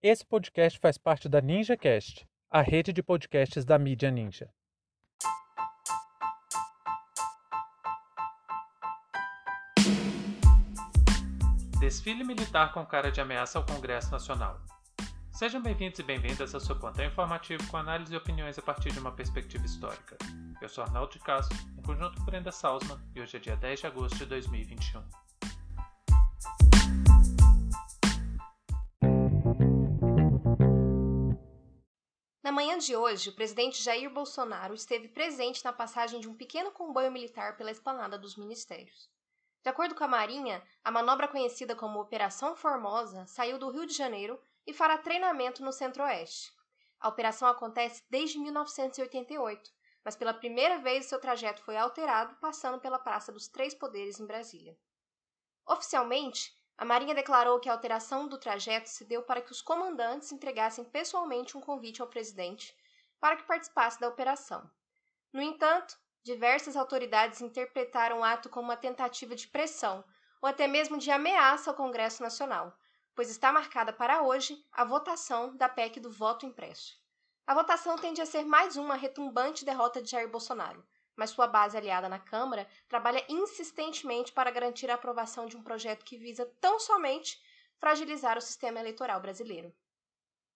Esse podcast faz parte da NinjaCast, a rede de podcasts da mídia Ninja. Desfile militar com cara de ameaça ao Congresso Nacional. Sejam bem-vindos e bem-vindas ao seu plantão informativo com análise e opiniões a partir de uma perspectiva histórica. Eu sou Arnaldo de Castro, em conjunto com Brenda Salzman, e hoje é dia 10 de agosto de 2021. Na manhã de hoje, o presidente Jair Bolsonaro esteve presente na passagem de um pequeno comboio militar pela esplanada dos ministérios. De acordo com a Marinha, a manobra conhecida como Operação Formosa saiu do Rio de Janeiro e fará treinamento no Centro-Oeste. A operação acontece desde 1988, mas pela primeira vez seu trajeto foi alterado, passando pela Praça dos Três Poderes em Brasília. Oficialmente, a Marinha declarou que a alteração do trajeto se deu para que os comandantes entregassem pessoalmente um convite ao presidente para que participasse da operação. No entanto, diversas autoridades interpretaram o ato como uma tentativa de pressão ou até mesmo de ameaça ao Congresso Nacional, pois está marcada para hoje a votação da PEC do voto impresso. A votação tende a ser mais uma retumbante derrota de Jair Bolsonaro, mas sua base aliada na Câmara trabalha insistentemente para garantir a aprovação de um projeto que visa tão somente fragilizar o sistema eleitoral brasileiro.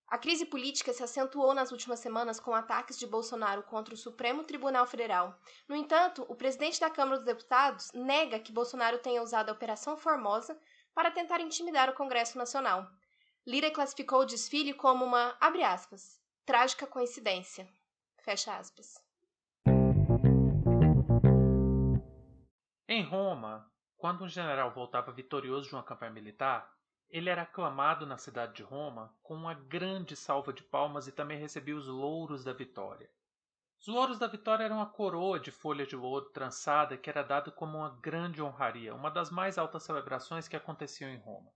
A crise política se acentuou nas últimas semanas com ataques de Bolsonaro contra o Supremo Tribunal Federal. No entanto, o presidente da Câmara dos Deputados nega que Bolsonaro tenha usado a Operação Formosa para tentar intimidar o Congresso Nacional. Lira classificou o desfile como uma, aspas, trágica coincidência. Fecha aspas. Roma, quando um general voltava vitorioso de uma campanha militar, ele era aclamado na cidade de Roma com uma grande salva de palmas e também recebia os louros da vitória. Os louros da vitória eram uma coroa de folha de ouro trançada que era dada como uma grande honraria, uma das mais altas celebrações que aconteciam em Roma.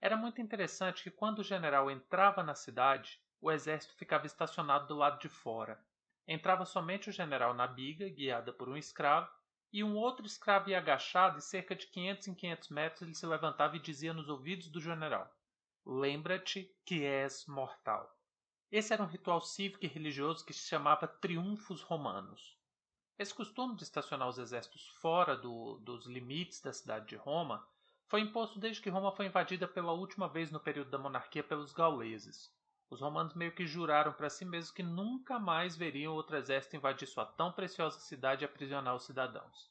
Era muito interessante que quando o general entrava na cidade, o exército ficava estacionado do lado de fora. Entrava somente o general na biga, guiada por um escravo, e um outro escravo ia agachado e cerca de 500 em 500 metros ele se levantava e dizia nos ouvidos do general: Lembra-te que és mortal. Esse era um ritual cívico e religioso que se chamava Triunfos Romanos. Esse costume de estacionar os exércitos fora do, dos limites da cidade de Roma foi imposto desde que Roma foi invadida pela última vez no período da monarquia pelos gauleses. Os romanos meio que juraram para si mesmos que nunca mais veriam outro exército invadir sua tão preciosa cidade e aprisionar os cidadãos.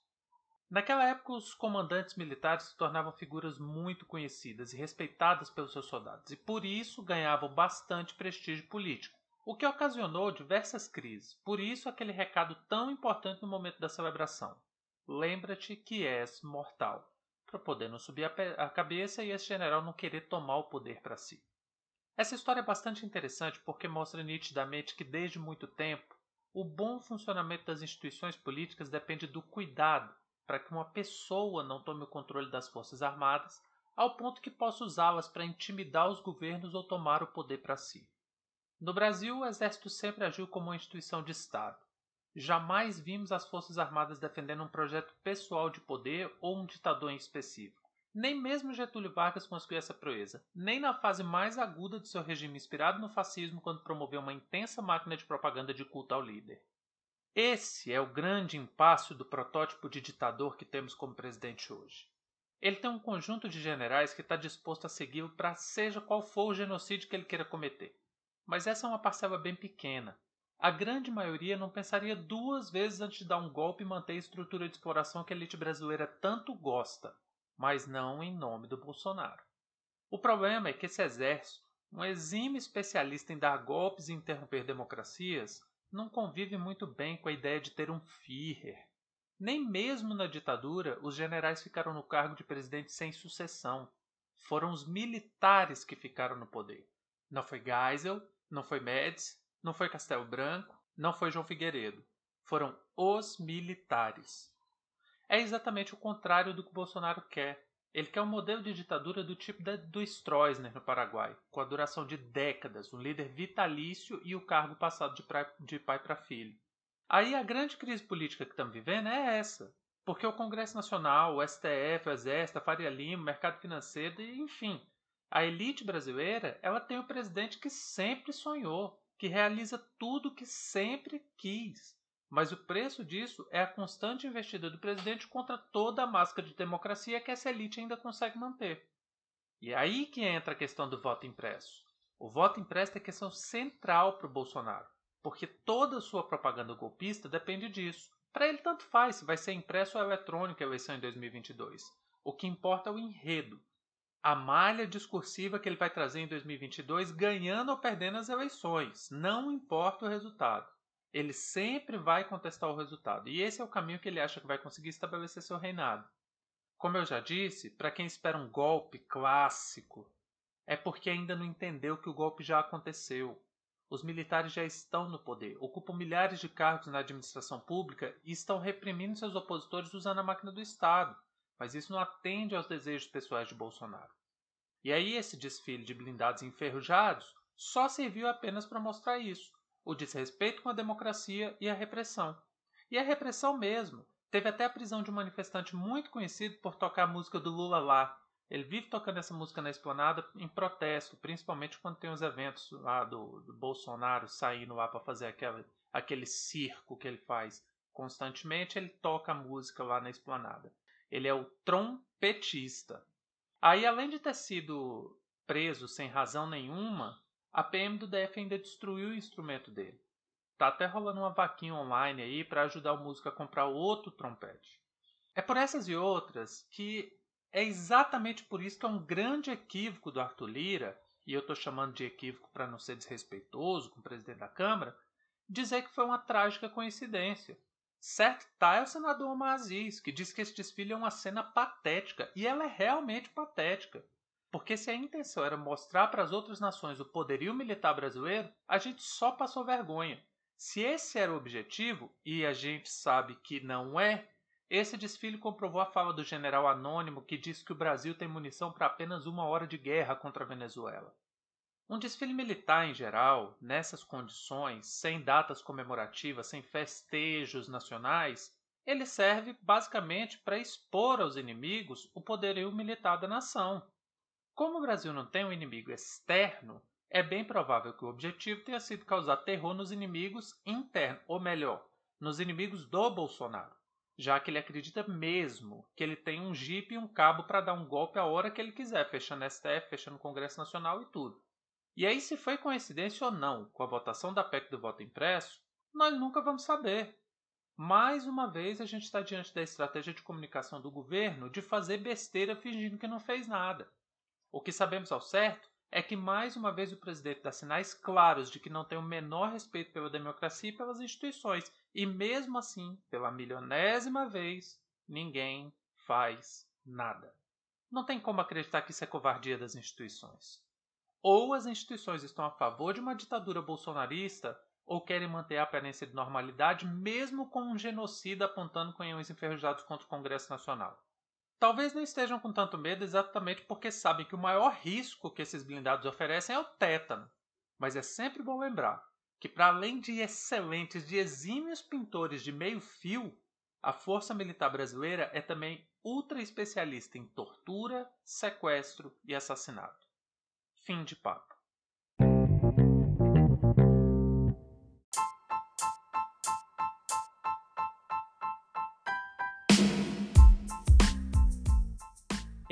Naquela época, os comandantes militares se tornavam figuras muito conhecidas e respeitadas pelos seus soldados, e por isso ganhavam bastante prestígio político, o que ocasionou diversas crises. Por isso, aquele recado tão importante no momento da celebração: Lembra-te que és mortal, para poder não subir a cabeça e esse general não querer tomar o poder para si. Essa história é bastante interessante porque mostra nitidamente que, desde muito tempo, o bom funcionamento das instituições políticas depende do cuidado para que uma pessoa não tome o controle das Forças Armadas ao ponto que possa usá-las para intimidar os governos ou tomar o poder para si. No Brasil, o Exército sempre agiu como uma instituição de Estado. Jamais vimos as Forças Armadas defendendo um projeto pessoal de poder ou um ditador em específico. Nem mesmo Getúlio Vargas conseguiu essa proeza, nem na fase mais aguda de seu regime inspirado no fascismo, quando promoveu uma intensa máquina de propaganda de culto ao líder. Esse é o grande impasse do protótipo de ditador que temos como presidente hoje. Ele tem um conjunto de generais que está disposto a segui-lo para seja qual for o genocídio que ele queira cometer. Mas essa é uma parcela bem pequena. A grande maioria não pensaria duas vezes antes de dar um golpe e manter a estrutura de exploração que a elite brasileira tanto gosta, mas não em nome do Bolsonaro. O problema é que esse exército, um exímio especialista em dar golpes e interromper democracias, não convive muito bem com a ideia de ter um Führer. Nem mesmo na ditadura os generais ficaram no cargo de presidente sem sucessão. Foram os militares que ficaram no poder. Não foi Geisel, não foi Médici, não foi Castelo Branco, não foi João Figueiredo. Foram os militares. É exatamente o contrário do que Bolsonaro quer. Ele quer um modelo de ditadura do tipo da, do Stroessner no Paraguai, com a duração de décadas, um líder vitalício e o cargo passado de, pra, de pai para filho. Aí a grande crise política que estamos vivendo é essa. Porque o Congresso Nacional, o STF, o Exército, a Faria Lima, o mercado financeiro, enfim, A elite brasileira, ela tem o presidente que sempre sonhou, que realiza tudo que sempre quis. Mas o preço disso é a constante investida do presidente contra toda a máscara de democracia que essa elite ainda consegue manter. E é aí que entra a questão do voto impresso. O voto impresso é questão central para o Bolsonaro, porque toda a sua propaganda golpista depende disso. Para ele, tanto faz se vai ser impresso ou eletrônico a eleição em 2022. O que importa é o enredo, a malha discursiva que ele vai trazer em 2022, ganhando ou perdendo as eleições. Não importa o resultado. Ele sempre vai contestar o resultado. E esse é o caminho que ele acha que vai conseguir estabelecer seu reinado. Como eu já disse, para quem espera um golpe clássico, é porque ainda não entendeu que o golpe já aconteceu. Os militares já estão no poder, ocupam milhares de cargos na administração pública e estão reprimindo seus opositores usando a máquina do Estado. Mas isso não atende aos desejos pessoais de Bolsonaro. E aí, esse desfile de blindados enferrujados só serviu apenas para mostrar isso: o desrespeito com a democracia e a repressão. E a repressão mesmo. Teve até a prisão de um manifestante muito conhecido por tocar a música do Lula lá, ele vive tocando essa música na esplanada em protesto, principalmente quando tem os eventos lá do, do Bolsonaro saindo lá para fazer aquela, aquele circo que ele faz constantemente. Ele toca a música lá na esplanada. Ele é o trompetista. Aí, além de ter sido preso sem razão nenhuma, a PM do DF ainda destruiu o instrumento dele. Tá até rolando uma vaquinha online aí para ajudar o músico a comprar outro trompete. É por essas e outras que é exatamente por isso que é um grande equívoco do Arthur Lira, e eu estou chamando de equívoco para não ser desrespeitoso com o presidente da Câmara, dizer que foi uma trágica coincidência. Certo está é o senador Omar Aziz, que diz que esse desfile é uma cena patética, e ela é realmente patética. Porque se a intenção era mostrar para as outras nações o poderio militar brasileiro, a gente só passou vergonha. Se esse era o objetivo, e a gente sabe que não é, esse desfile comprovou a fala do general anônimo que diz que o Brasil tem munição para apenas uma hora de guerra contra a Venezuela. Um desfile militar em geral, nessas condições, sem datas comemorativas, sem festejos nacionais, ele serve basicamente para expor aos inimigos o poderio militar da nação. Como o Brasil não tem um inimigo externo, é bem provável que o objetivo tenha sido causar terror nos inimigos internos, ou melhor, nos inimigos do Bolsonaro já que ele acredita mesmo que ele tem um jipe e um cabo para dar um golpe a hora que ele quiser, fechando STF, fechando o Congresso Nacional e tudo. E aí, se foi coincidência ou não com a votação da PEC do voto impresso, nós nunca vamos saber. Mais uma vez, a gente está diante da estratégia de comunicação do governo de fazer besteira fingindo que não fez nada. O que sabemos ao certo é que mais uma vez o presidente dá sinais claros de que não tem o menor respeito pela democracia e pelas instituições, e mesmo assim, pela milionésima vez, ninguém faz nada. Não tem como acreditar que isso é covardia das instituições. Ou as instituições estão a favor de uma ditadura bolsonarista, ou querem manter a aparência de normalidade, mesmo com um genocida apontando canhões enferrujados contra o Congresso Nacional. Talvez não estejam com tanto medo exatamente porque sabem que o maior risco que esses blindados oferecem é o tétano. Mas é sempre bom lembrar que, para além de excelentes, de exímios pintores de meio fio, a Força Militar Brasileira é também ultra especialista em tortura, sequestro e assassinato. Fim de papo.